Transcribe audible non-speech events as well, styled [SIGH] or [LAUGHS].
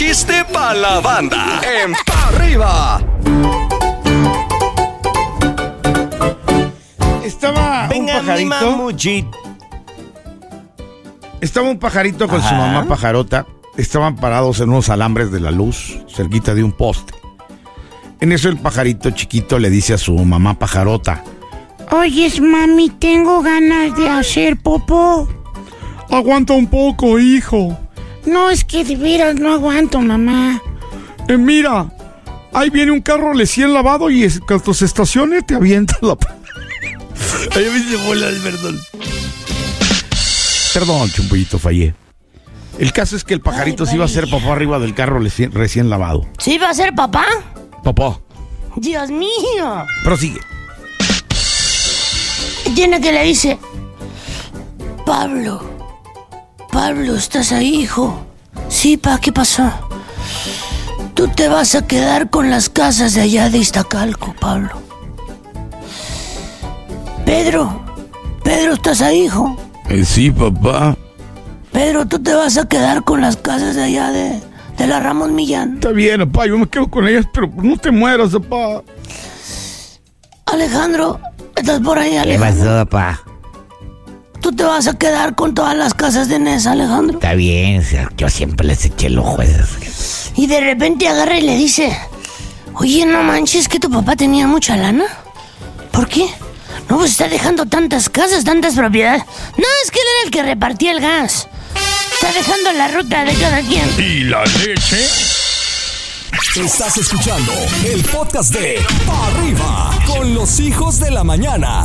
chiste pa' la banda. En Pa' arriba. Estaba Venga, un pajarito. Estaba un pajarito con su mamá pajarota. Estaban parados en unos alambres de la luz, cerquita de un poste. En eso el pajarito chiquito le dice a su mamá pajarota. Oyes, mami, tengo ganas de hacer popó. Aguanta un poco, hijo. No, es que de veras no aguanto, mamá. Eh, mira, ahí viene un carro recién lavado y es, cuando se estacione te avienta la... [LAUGHS] Ay, me hice bolas, perdón. Perdón, chumpollito, fallé. El caso es que el pajarito se iba a hacer papá arriba del carro recién, recién lavado. ¿Sí va a ser papá? Papá, Dios mío. prosigue. Tiene que le dice, Pablo, Pablo, ¿estás ahí, hijo? Sí, pa, ¿qué pasó? Tú te vas a quedar con las casas de allá de Iztacalco, Pablo. Pedro, Pedro, ¿estás ahí, hijo? Eh, sí, papá. Pedro, tú te vas a quedar con las casas de allá de, de la Ramón Millán. Está bien, papá, yo me quedo con ellas, pero no te mueras, papá. Alejandro, ¿estás por ahí, ¿Qué Alejandro? pasó, papá? Tú te vas a quedar con todas las casas de Nesa, Alejandro. Está bien, o sea, yo siempre les eché el ojo a esas. Y de repente agarra y le dice, oye, no manches que tu papá tenía mucha lana. ¿Por qué? No, pues está dejando tantas casas, tantas propiedades. No, es que él era el que repartía el gas. Está dejando la ruta de cada quien. ¿Y la leche? Estás escuchando el podcast de Pa' arriba con los hijos de la mañana.